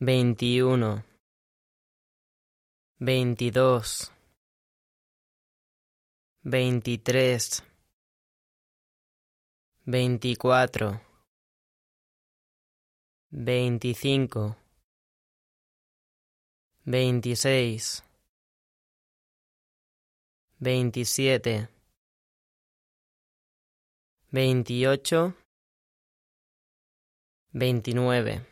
veintiuno, veintidós, veintitrés, veinticuatro, veinticinco, veintiséis, veintisiete, veintiocho, veintinueve.